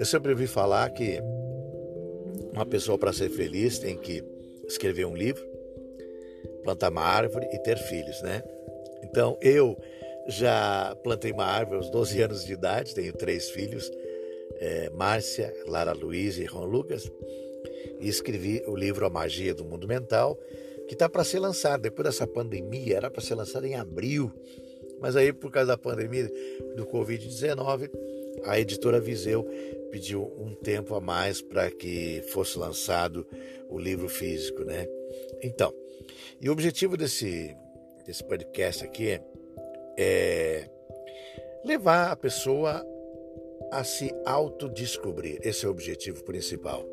Eu sempre ouvi falar que uma pessoa para ser feliz tem que escrever um livro, plantar uma árvore e ter filhos, né? Então eu já plantei uma árvore aos 12 anos de idade, tenho três filhos, é, Márcia, Lara Luiz e Juan Lucas, e escrevi o livro A Magia do Mundo Mental, que está para ser lançado. Depois dessa pandemia, era para ser lançado em abril, mas aí por causa da pandemia do Covid-19, a editora Viseu pediu um tempo a mais para que fosse lançado o livro físico, né? Então, e o objetivo desse, desse podcast aqui é, levar a pessoa a se autodescobrir. Esse é o objetivo principal.